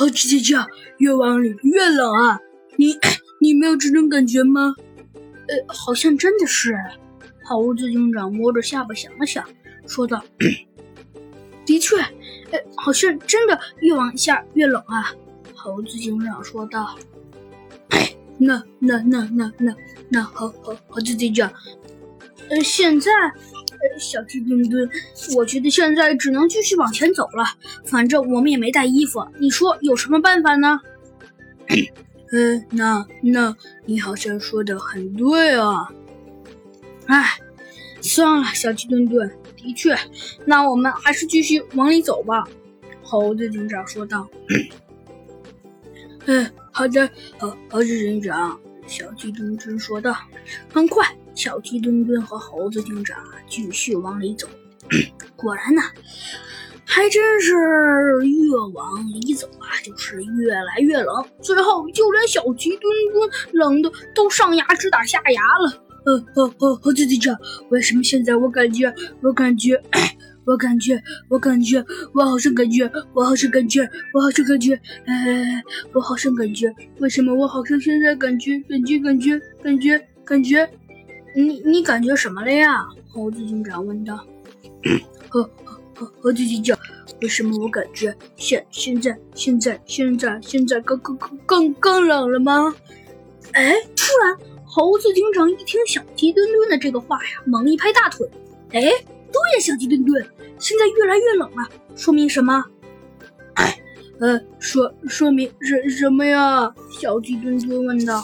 猴子警长，越往里越冷啊！你你没有这种感觉吗？呃，好像真的是。猴子警长摸着下巴想了想，说道：“ 的确，呃，好像真的越往下越冷啊。”猴子警长说道：“，那那那那那那猴猴猴子警长，呃，现在，小鸡墩墩，我觉得现在只能继续往前走了。反正我们也没带衣服，你说有什么办法呢？”嗯，那那你好像说的很对啊。哎，算了，小鸡墩墩，的确，那我们还是继续往里走吧。”猴子警长说道。“嗯，好的，猴猴子警长。”小鸡墩墩说道。很快，小鸡墩墩和猴子警长继续往里走。果然呢。还真是越往里走啊，就是越来越冷，最后就连小鸡墩墩冷的都上牙直打下牙了。呃呃呃，猴子警长，为什么现在我感觉，我感觉，我感觉，我感觉，我好像感觉，我好像感觉，我好像感觉，哎，我好像感觉，为什么我好像现在感觉，感觉，感觉，感觉，感觉，你你感觉什么了呀？猴子警长问道。猴。猴子警长，为什么我感觉现现在现在现在现在更更更更更冷了吗？哎，突然，猴子警长一听小鸡墩墩的这个话呀，猛一拍大腿。哎，对呀，小鸡墩墩，现在越来越冷了，说明什么？哎，呃，说说明什什么呀？小鸡墩墩问道。